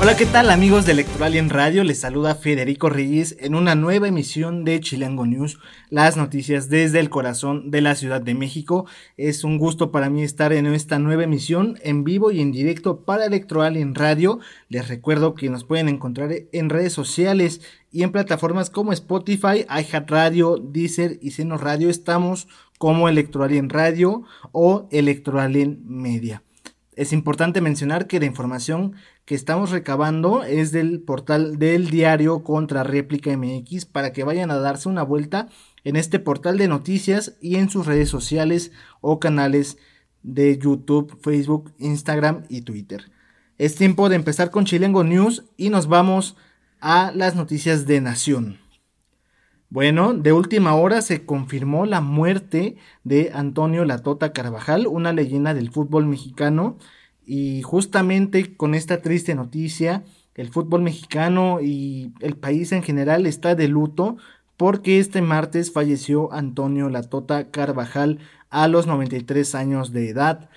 Hola, ¿qué tal amigos de Electoral en Radio? Les saluda Federico Reyes en una nueva emisión de Chilango News, las noticias desde el corazón de la Ciudad de México. Es un gusto para mí estar en esta nueva emisión en vivo y en directo para Electoral en Radio. Les recuerdo que nos pueden encontrar en redes sociales y en plataformas como Spotify, iHeartRadio, Deezer y Seno Radio. Estamos como Electoral en Radio o Electoral en Media. Es importante mencionar que la información que estamos recabando es del portal del diario contra réplica MX para que vayan a darse una vuelta en este portal de noticias y en sus redes sociales o canales de YouTube, Facebook, Instagram y Twitter. Es tiempo de empezar con Chilengo News y nos vamos a las noticias de Nación. Bueno, de última hora se confirmó la muerte de Antonio Latota Carvajal, una leyenda del fútbol mexicano. Y justamente con esta triste noticia, el fútbol mexicano y el país en general está de luto porque este martes falleció Antonio Latota Carvajal a los 93 años de edad.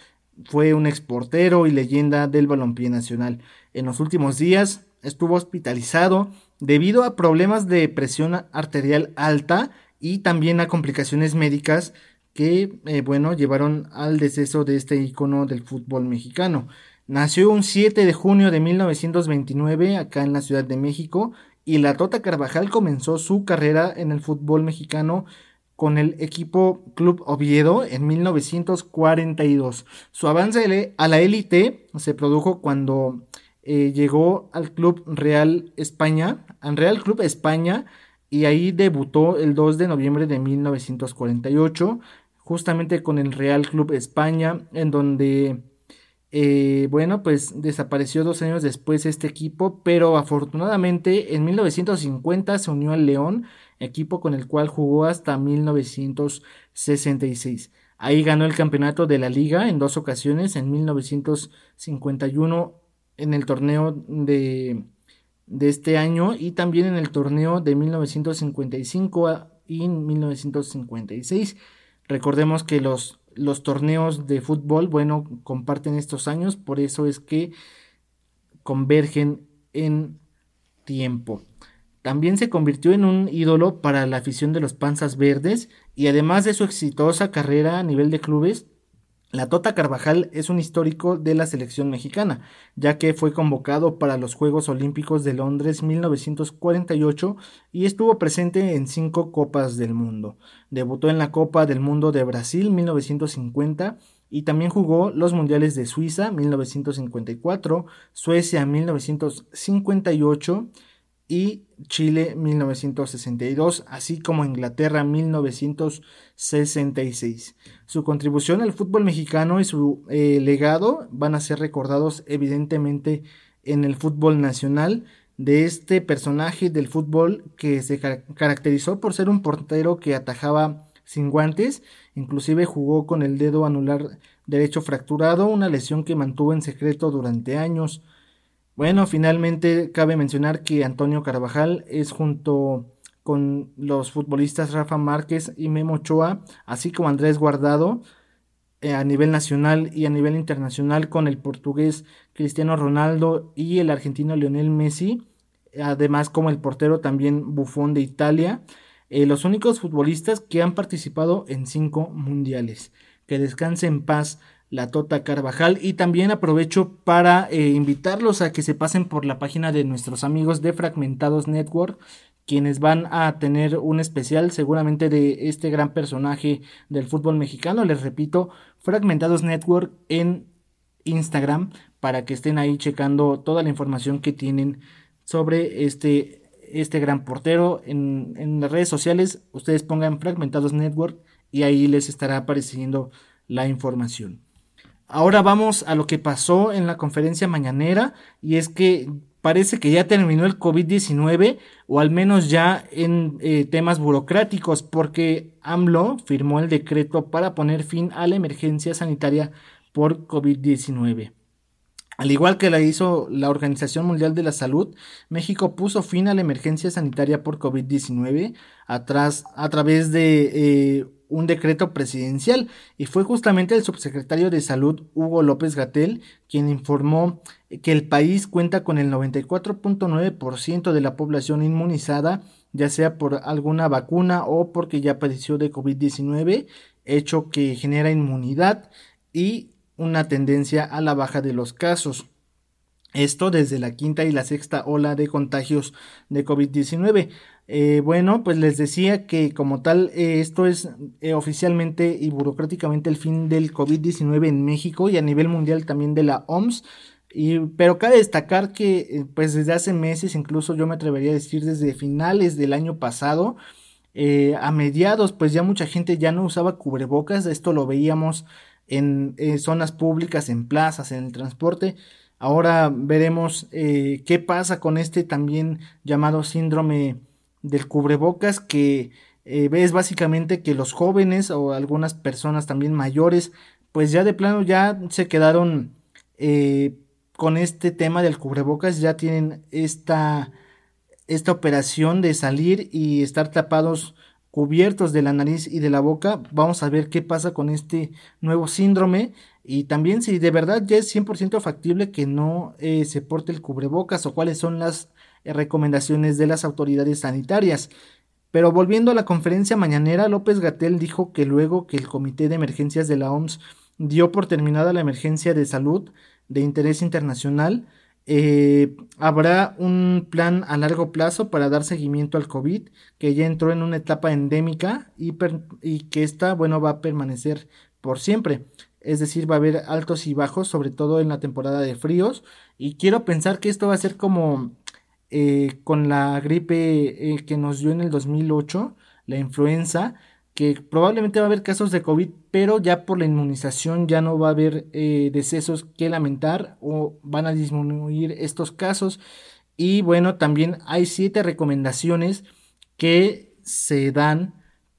Fue un exportero y leyenda del balompié nacional. En los últimos días estuvo hospitalizado debido a problemas de presión arterial alta y también a complicaciones médicas que, eh, bueno, llevaron al deceso de este icono del fútbol mexicano. Nació un 7 de junio de 1929 acá en la Ciudad de México y la Tota Carvajal comenzó su carrera en el fútbol mexicano con el equipo Club Oviedo en 1942. Su avance a la élite se produjo cuando eh, llegó al Club Real España, al Real Club España, y ahí debutó el 2 de noviembre de 1948, justamente con el Real Club España, en donde, eh, bueno, pues desapareció dos años después este equipo, pero afortunadamente en 1950 se unió al León, equipo con el cual jugó hasta 1966. Ahí ganó el campeonato de la liga en dos ocasiones, en 1951 en el torneo de, de este año y también en el torneo de 1955 y 1956. Recordemos que los, los torneos de fútbol, bueno, comparten estos años, por eso es que convergen en tiempo. También se convirtió en un ídolo para la afición de los Panzas Verdes y además de su exitosa carrera a nivel de clubes, la Tota Carvajal es un histórico de la selección mexicana, ya que fue convocado para los Juegos Olímpicos de Londres 1948 y estuvo presente en cinco Copas del Mundo. Debutó en la Copa del Mundo de Brasil 1950 y también jugó los Mundiales de Suiza 1954, Suecia 1958 y Chile 1962, así como Inglaterra 1966. Su contribución al fútbol mexicano y su eh, legado van a ser recordados evidentemente en el fútbol nacional de este personaje del fútbol que se caracterizó por ser un portero que atajaba sin guantes, inclusive jugó con el dedo anular derecho fracturado, una lesión que mantuvo en secreto durante años. Bueno, finalmente cabe mencionar que Antonio Carvajal es junto con los futbolistas Rafa Márquez y Memo Ochoa, así como Andrés Guardado, eh, a nivel nacional y a nivel internacional con el portugués Cristiano Ronaldo y el argentino Lionel Messi, además como el portero también Buffon de Italia, eh, los únicos futbolistas que han participado en cinco mundiales. Que descanse en paz la Tota Carvajal. Y también aprovecho para eh, invitarlos a que se pasen por la página de nuestros amigos de Fragmentados Network, quienes van a tener un especial seguramente de este gran personaje del fútbol mexicano. Les repito, Fragmentados Network en Instagram para que estén ahí checando toda la información que tienen sobre este, este gran portero. En, en las redes sociales ustedes pongan Fragmentados Network y ahí les estará apareciendo la información. Ahora vamos a lo que pasó en la conferencia mañanera y es que parece que ya terminó el COVID-19 o al menos ya en eh, temas burocráticos porque AMLO firmó el decreto para poner fin a la emergencia sanitaria por COVID-19. Al igual que la hizo la Organización Mundial de la Salud, México puso fin a la emergencia sanitaria por COVID-19 a través de eh, un decreto presidencial y fue justamente el subsecretario de Salud Hugo López Gatel quien informó que el país cuenta con el 94.9% de la población inmunizada, ya sea por alguna vacuna o porque ya padeció de COVID-19, hecho que genera inmunidad y una tendencia a la baja de los casos. Esto desde la quinta y la sexta ola de contagios de COVID-19. Eh, bueno, pues les decía que como tal eh, esto es eh, oficialmente y burocráticamente el fin del COVID-19 en México y a nivel mundial también de la OMS. Pero cabe destacar que pues desde hace meses, incluso yo me atrevería a decir desde finales del año pasado, a mediados pues ya mucha gente ya no usaba cubrebocas, esto lo veíamos en zonas públicas, en plazas, en el transporte. Ahora veremos qué pasa con este también llamado síndrome del cubrebocas que eh, ves básicamente que los jóvenes o algunas personas también mayores pues ya de plano ya se quedaron eh, con este tema del cubrebocas ya tienen esta esta operación de salir y estar tapados cubiertos de la nariz y de la boca. Vamos a ver qué pasa con este nuevo síndrome y también si de verdad ya es 100% factible que no eh, se porte el cubrebocas o cuáles son las recomendaciones de las autoridades sanitarias. Pero volviendo a la conferencia mañanera, López Gatel dijo que luego que el Comité de Emergencias de la OMS dio por terminada la emergencia de salud de interés internacional, eh, habrá un plan a largo plazo para dar seguimiento al COVID, que ya entró en una etapa endémica y, y que esta, bueno, va a permanecer por siempre. Es decir, va a haber altos y bajos, sobre todo en la temporada de fríos. Y quiero pensar que esto va a ser como eh, con la gripe eh, que nos dio en el 2008, la influenza, que probablemente va a haber casos de COVID, pero ya por la inmunización ya no va a haber eh, decesos que lamentar o van a disminuir estos casos. Y bueno, también hay siete recomendaciones que se dan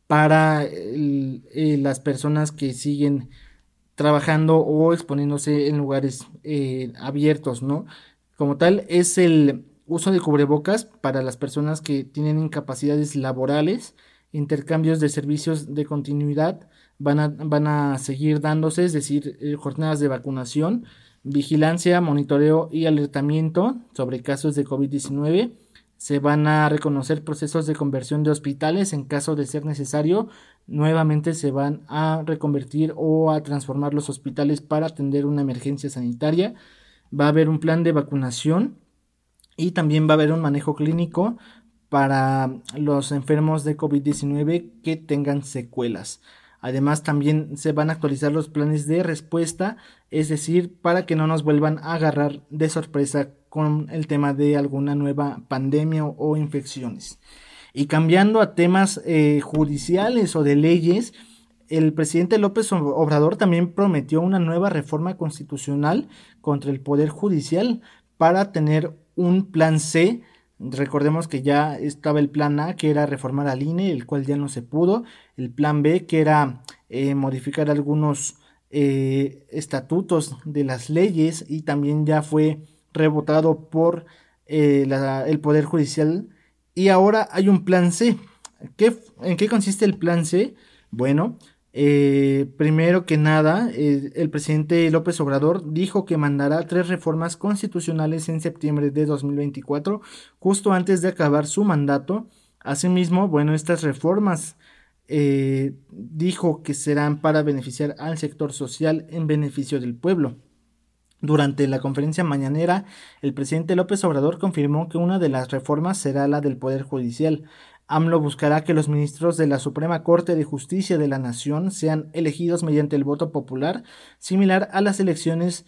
para las personas que siguen trabajando o exponiéndose en lugares abiertos, ¿no? Como tal, es el uso de cubrebocas para las personas que tienen incapacidades laborales, intercambios de servicios de continuidad van a, seguir dándose, es decir, eh, jornadas de vacunación, vigilancia, monitoreo y alertamiento sobre casos de COVID-19. Se van a reconocer procesos de conversión de hospitales en caso de ser necesario. Nuevamente se van a reconvertir o a transformar los hospitales para atender una emergencia sanitaria. Va a haber un plan de vacunación y también va a haber un manejo clínico para los enfermos de COVID-19 que tengan secuelas. Además también se van a actualizar los planes de respuesta, es decir, para que no nos vuelvan a agarrar de sorpresa con el tema de alguna nueva pandemia o, infecciones. Y cambiando a temas eh, judiciales o de leyes, el presidente López Obrador también prometió una nueva reforma constitucional contra el Poder Judicial para tener un plan C. Recordemos que ya estaba el plan A, que era reformar al INE, el cual ya no se pudo. El plan B, que era eh, modificar algunos eh, estatutos de las leyes y también ya fue rebotado por eh, el Poder Judicial. Y ahora hay un plan C. ¿En qué consiste el plan C? Bueno, eh, primero que nada, eh, el presidente López Obrador dijo que mandará tres reformas constitucionales en septiembre de 2024, justo antes de acabar su mandato. Asimismo, bueno, estas reformas eh, dijo que serán para beneficiar al sector social en beneficio del pueblo. Durante la conferencia mañanera, el presidente López Obrador confirmó que una de las reformas será la del Poder Judicial, AMLO buscará que los ministros de la Suprema Corte de Justicia de la Nación sean elegidos mediante el voto popular, similar a las elecciones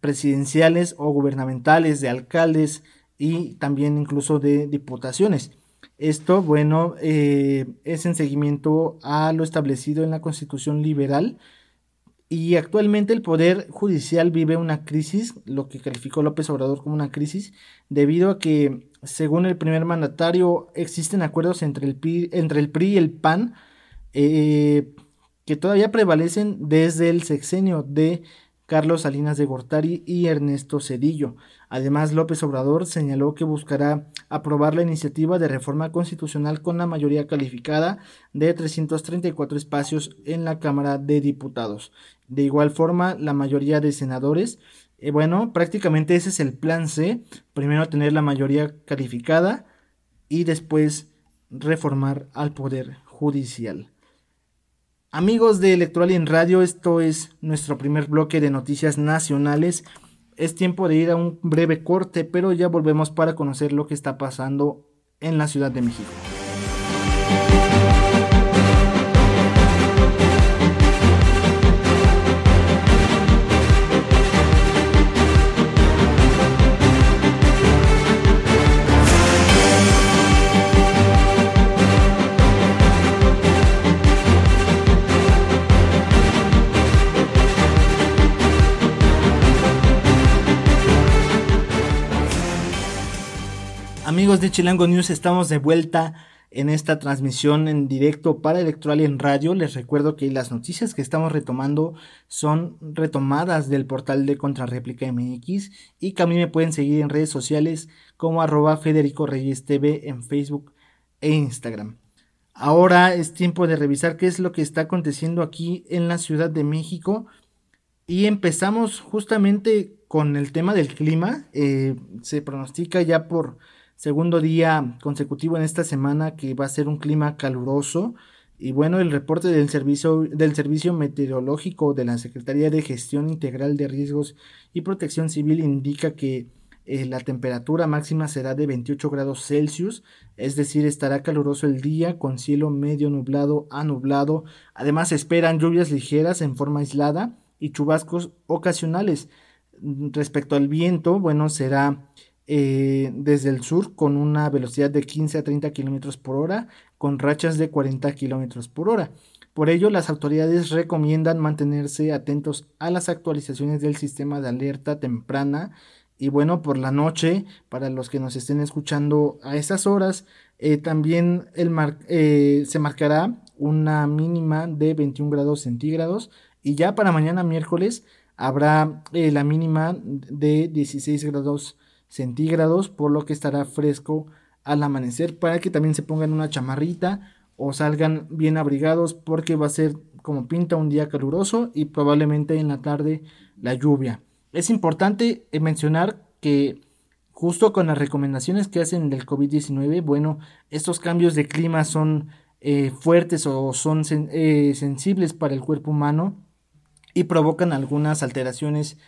presidenciales o gubernamentales de alcaldes y también incluso de diputaciones. Esto, bueno, eh, es en seguimiento a lo establecido en la Constitución liberal y actualmente el Poder Judicial vive una crisis, lo que calificó López Obrador como una crisis, debido a que, según el primer mandatario, existen acuerdos entre el PRI, y el PAN eh, que todavía prevalecen desde el sexenio de Carlos Salinas de Gortari y Ernesto Cedillo. Además, López Obrador señaló que buscará aprobar la iniciativa de reforma constitucional con la mayoría calificada de 334 espacios en la Cámara de Diputados. De igual forma, la mayoría de senadores, eh, bueno, prácticamente ese es el plan C, primero tener la mayoría calificada y después reformar al Poder Judicial. Amigos de Electoral en Radio, esto es nuestro primer bloque de noticias nacionales. Es tiempo de ir a un breve corte, pero ya volvemos para conocer lo que está pasando en la Ciudad de México. De Chilango News, estamos de vuelta en esta transmisión en directo para Electoral y en Radio. Les recuerdo que las noticias que estamos retomando son retomadas del portal de Contrarréplica MX y que a mí me pueden seguir en redes sociales como arroba Federico Reyes TV en Facebook e Instagram. Ahora es tiempo de revisar qué es lo que está aconteciendo aquí en la Ciudad de México y empezamos justamente con el tema del clima. Eh, se pronostica ya por segundo día consecutivo en esta semana que va a ser un clima caluroso. Y bueno, el reporte del servicio, del servicio meteorológico de la Secretaría de Gestión Integral de Riesgos y Protección Civil indica que eh, la temperatura máxima será de 28 grados Celsius, es decir, estará caluroso el día con cielo medio nublado a nublado. Además, esperan lluvias ligeras en forma aislada y chubascos ocasionales. Respecto al viento, bueno, será eh, desde el sur con una velocidad de 15 a 30 kilómetros por hora, con rachas de 40 kilómetros por hora. Por ello, las autoridades recomiendan mantenerse atentos a las actualizaciones del sistema de alerta temprana. Y bueno, por la noche, para los que nos estén escuchando a esas horas, eh, también el eh, se marcará una mínima de 21 grados centígrados. Y ya para mañana miércoles habrá la mínima de 16 grados centígrados, por lo que estará fresco al amanecer para que también se pongan una chamarrita o salgan bien abrigados porque va a ser como pinta un día caluroso y probablemente en la tarde la lluvia. Es importante eh, mencionar que justo con las recomendaciones que hacen del COVID-19, bueno, estos cambios de clima son eh, fuertes o son eh, sensibles para el cuerpo humano y provocan algunas alteraciones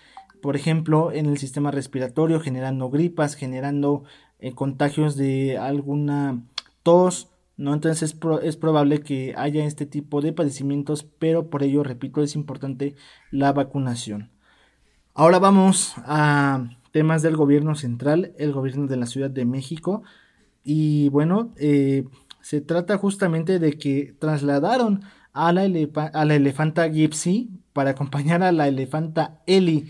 por ejemplo, en el sistema respiratorio, generando gripas, generando eh, contagios de alguna tos, ¿no? Entonces es, probable que haya este tipo de padecimientos, pero por ello, repito, es importante la vacunación. Ahora vamos a temas del gobierno central, el gobierno de la Ciudad de México. Y bueno, eh, se trata justamente de que trasladaron a la, a la elefanta Gypsy para acompañar a la elefanta Eli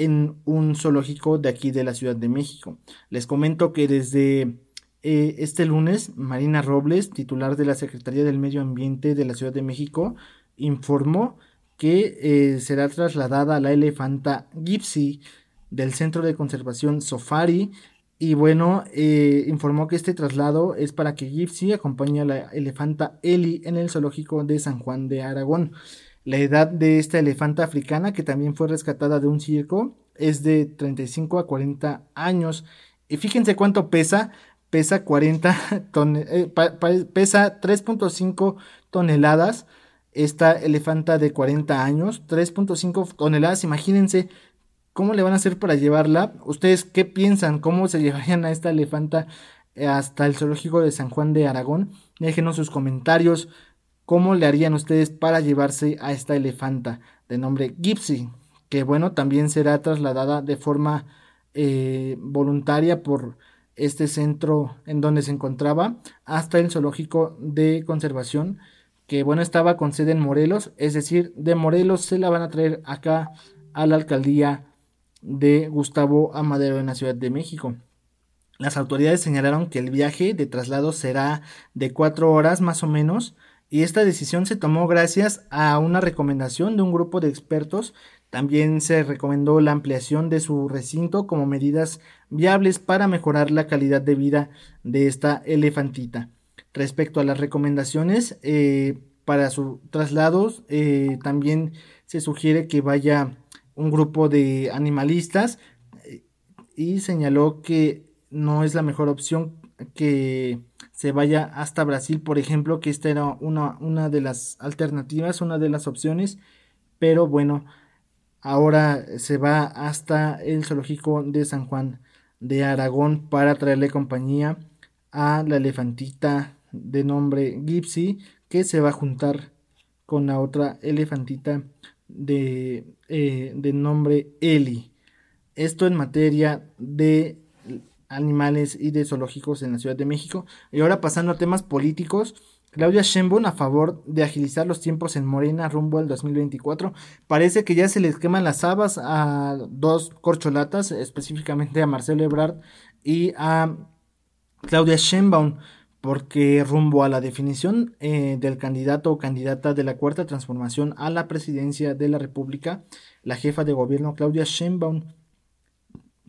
en un zoológico de aquí de la Ciudad de México. Les comento que desde eh, este lunes, Marina Robles, titular de la Secretaría del Medio Ambiente de la Ciudad de México, informó que eh, será trasladada a la elefanta Gypsy del Centro de Conservación Safari. Y bueno, eh, informó que este traslado es para que Gypsy acompañe a la elefanta Eli en el zoológico de San Juan de Aragón. La edad de esta elefanta africana, que también fue rescatada de un circo, es de 35 a 40 años. Y fíjense cuánto pesa. Pesa 40 eh, pesa 3.5 toneladas. Esta elefanta de 40 años, 3.5 toneladas. Imagínense cómo le van a hacer para llevarla. ¿Ustedes qué piensan? ¿Cómo se llevarían a esta elefanta hasta el zoológico de San Juan de Aragón? Déjenos sus comentarios. ¿Cómo le harían ustedes para llevarse a esta elefanta de nombre Gypsy? Que bueno, también será trasladada de forma eh, voluntaria por este centro en donde se encontraba hasta el zoológico de conservación que bueno estaba con sede en Morelos, es decir, de Morelos se la van a traer acá a la alcaldía de Gustavo Amadero en la Ciudad de México. Las autoridades señalaron que el viaje de traslado será de cuatro horas más o menos y esta decisión se tomó gracias a una recomendación de un grupo de expertos También se recomendó la ampliación de su recinto como medidas viables para mejorar la calidad de vida de esta elefantita. Respecto a las recomendaciones eh, para su traslados, eh, también se sugiere que vaya un grupo de animalistas eh, y señaló que no es la mejor opción que se vaya hasta Brasil, por ejemplo, que esta era una, una de las alternativas, una de las opciones, pero bueno, ahora se va hasta el zoológico de San Juan de Aragón para traerle compañía a la elefantita de nombre Gypsy que se va a juntar con la otra elefantita de, eh, de nombre Eli. Esto en materia de animales y de zoológicos en la Ciudad de México. Y ahora pasando a temas políticos, Claudia Sheinbaum a favor de agilizar los tiempos en Morena rumbo al 2024. Parece que ya se les queman las habas a dos corcholatas, específicamente a Marcelo Ebrard y a Claudia Sheinbaum, porque rumbo a la definición eh, del candidato o candidata de la cuarta transformación a la presidencia de la República, la jefa de gobierno Claudia Sheinbaum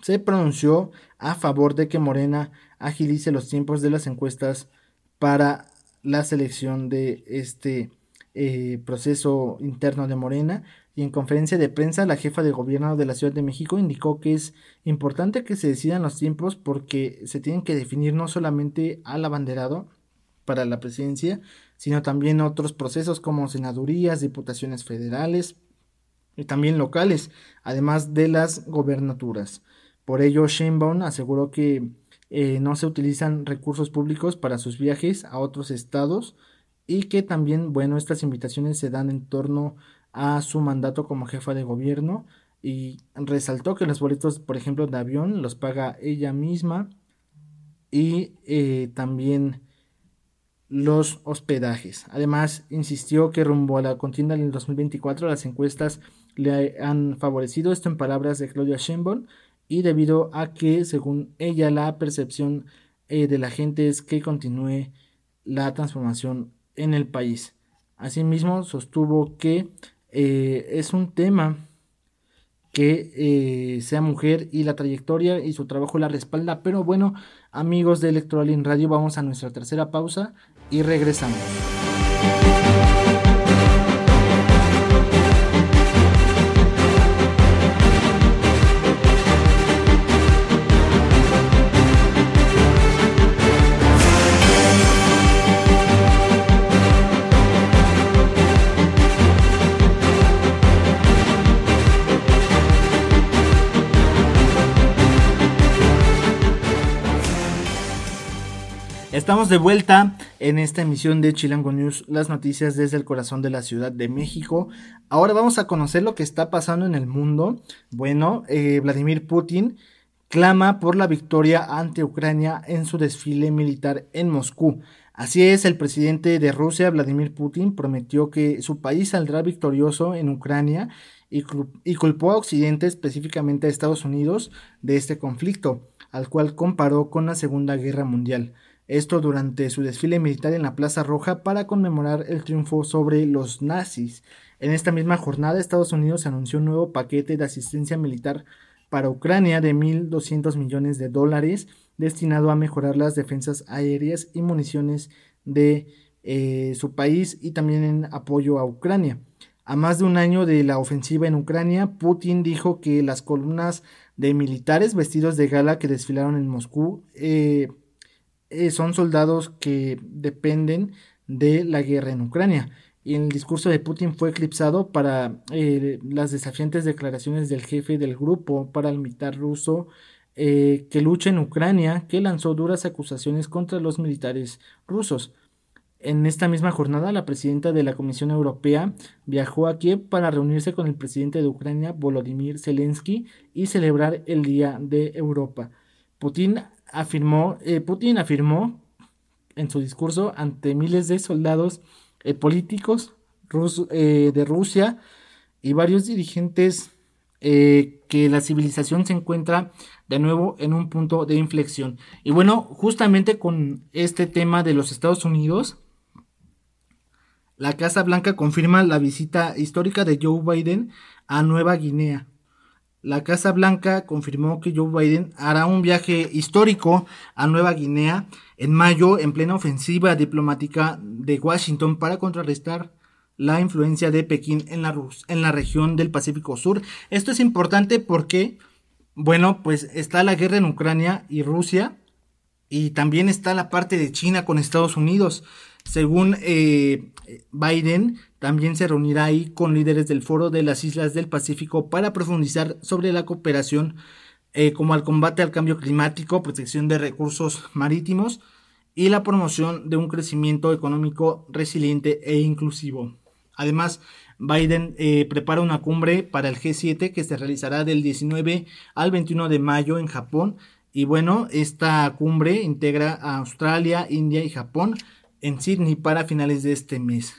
se pronunció a favor de que Morena agilice los tiempos de las encuestas para la selección de este eh, proceso interno de Morena y en conferencia de prensa la jefa de gobierno de la Ciudad de México indicó que es importante que se decidan los tiempos porque se tienen que definir no solamente al abanderado para la presidencia, sino también otros procesos como senadurías, diputaciones federales y también locales, además de las gobernaturas. Por ello, Sheinbaum aseguró que eh, no se utilizan recursos públicos para sus viajes a otros estados y que también, bueno, estas invitaciones se dan en torno a su mandato como jefa de gobierno y resaltó que los boletos, por ejemplo, de avión los paga ella misma y eh, también los hospedajes. Además, insistió que rumbo a la contienda del 2024 las encuestas le han favorecido, esto en palabras de Claudia Sheinbaum, y debido a que, según ella, la percepción eh, de la gente es que continúe la transformación en el país. Asimismo, sostuvo que eh, es un tema que eh, sea mujer y la trayectoria y su trabajo la respalda. Pero bueno, amigos de Electoral en Radio, vamos a nuestra tercera pausa y regresamos. Estamos de vuelta en esta emisión de Chilango News, las noticias desde el corazón de la Ciudad de México. Ahora vamos a conocer lo que está pasando en el mundo. Bueno, eh, Vladimir Putin clama por la victoria ante Ucrania en su desfile militar en Moscú. Así es, el presidente de Rusia, Vladimir Putin, prometió que su país saldrá victorioso en Ucrania y, y culpó a Occidente, específicamente a Estados Unidos, de este conflicto, al cual comparó con la Segunda Guerra Mundial esto durante su desfile militar en la Plaza Roja para conmemorar el triunfo sobre los nazis. En esta misma jornada, Estados Unidos anunció un nuevo paquete de asistencia militar para Ucrania de 1.200 millones de dólares destinado a mejorar las defensas aéreas y municiones de eh, su país y también en apoyo a Ucrania. A más de un año de la ofensiva en Ucrania, Putin dijo que las columnas de militares vestidos de gala que desfilaron en Moscú eh, eh, son soldados que dependen de la guerra en Ucrania. Y el discurso de Putin fue eclipsado para eh, las desafiantes declaraciones del jefe del grupo paramilitar ruso eh, que lucha en Ucrania, que lanzó duras acusaciones contra los militares rusos. En esta misma jornada, la presidenta de la Comisión Europea viajó a Kiev para reunirse con el presidente de Ucrania, Volodymyr Zelensky, y celebrar el Día de Europa. Putin afirmó, eh, Putin afirmó en su discurso ante miles de soldados eh, políticos eh, de Rusia y varios dirigentes que la civilización se encuentra de nuevo en un punto de inflexión. Y bueno, justamente con este tema de los Estados Unidos, la Casa Blanca confirma la visita histórica de Joe Biden a Nueva Guinea. La Casa Blanca confirmó que Joe Biden hará un viaje histórico a Nueva Guinea en mayo en plena ofensiva diplomática de Washington para contrarrestar la influencia de Pekín en la, en la región del Pacífico Sur. Esto es importante porque, bueno, pues está la guerra en Ucrania y Rusia y también está la parte de China con Estados Unidos. Según eh, Biden, también se reunirá ahí con líderes del Foro de las Islas del Pacífico para profundizar sobre la cooperación eh, como al combate al cambio climático, protección de recursos marítimos y la promoción de un crecimiento económico resiliente e inclusivo. Además, Biden eh, prepara una cumbre para el G7 que se realizará del 19 al 21 de mayo en Japón. Y bueno, esta cumbre integra a Australia, India y Japón en Sydney para finales de este mes.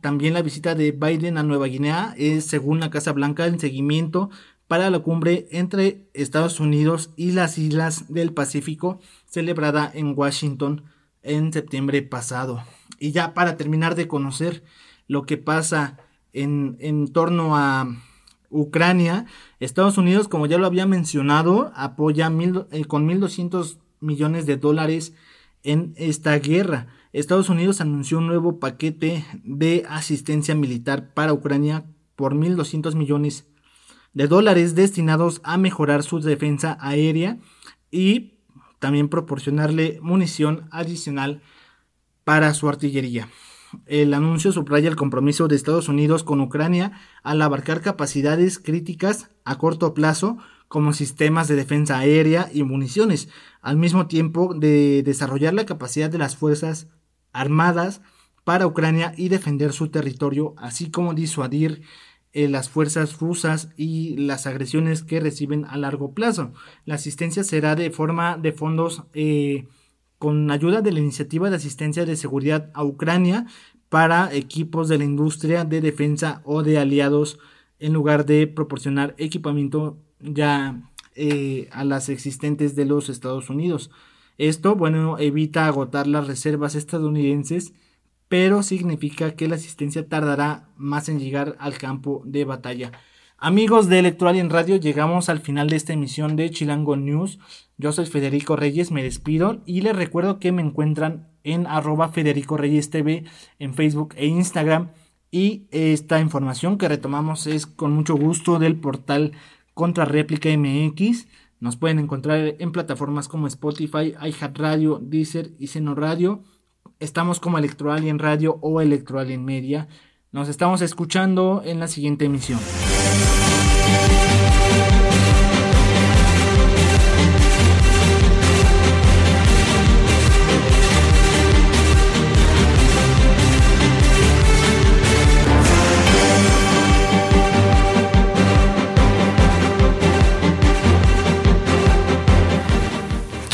También la visita de Biden a Nueva Guinea es, según la Casa Blanca, en seguimiento para la cumbre entre Estados Unidos y las islas del Pacífico celebrada en Washington en septiembre pasado. Y ya para terminar de conocer lo que pasa en, torno a Ucrania, Estados Unidos, como ya lo había mencionado, apoya mil, eh, con 1.200 millones de dólares en esta guerra. Estados Unidos anunció un nuevo paquete de asistencia militar para Ucrania por 1.200 millones de dólares destinados a mejorar su defensa aérea y también proporcionarle munición adicional para su artillería. El anuncio subraya el compromiso de Estados Unidos con Ucrania al abarcar capacidades críticas a corto plazo como sistemas de defensa aérea y municiones, al mismo tiempo de desarrollar la capacidad de las Fuerzas Armadas para Ucrania y defender su territorio, así como disuadir eh, las fuerzas rusas y las agresiones que reciben a largo plazo. La asistencia será de forma de fondos eh, con ayuda de la Iniciativa de Asistencia de Seguridad a Ucrania para equipos de la industria de defensa o de aliados en lugar de proporcionar equipamiento ya eh, a las existentes de los Estados Unidos. Esto, bueno, evita agotar las reservas estadounidenses, pero significa que la asistencia tardará más en llegar al campo de batalla. Amigos de Electoral en Radio, llegamos al final de esta emisión de Chilango News. Yo soy Federico Reyes, me despido y les recuerdo que me encuentran en arroba Federico Reyes TV en Facebook e Instagram. Y esta información que retomamos es con mucho gusto del portal Contra Réplica MX. Nos pueden encontrar en plataformas como Spotify, iHeartRadio, Deezer y Seno Radio. Estamos como Electoral en Radio o Electoral en Media. Nos estamos escuchando en la siguiente emisión.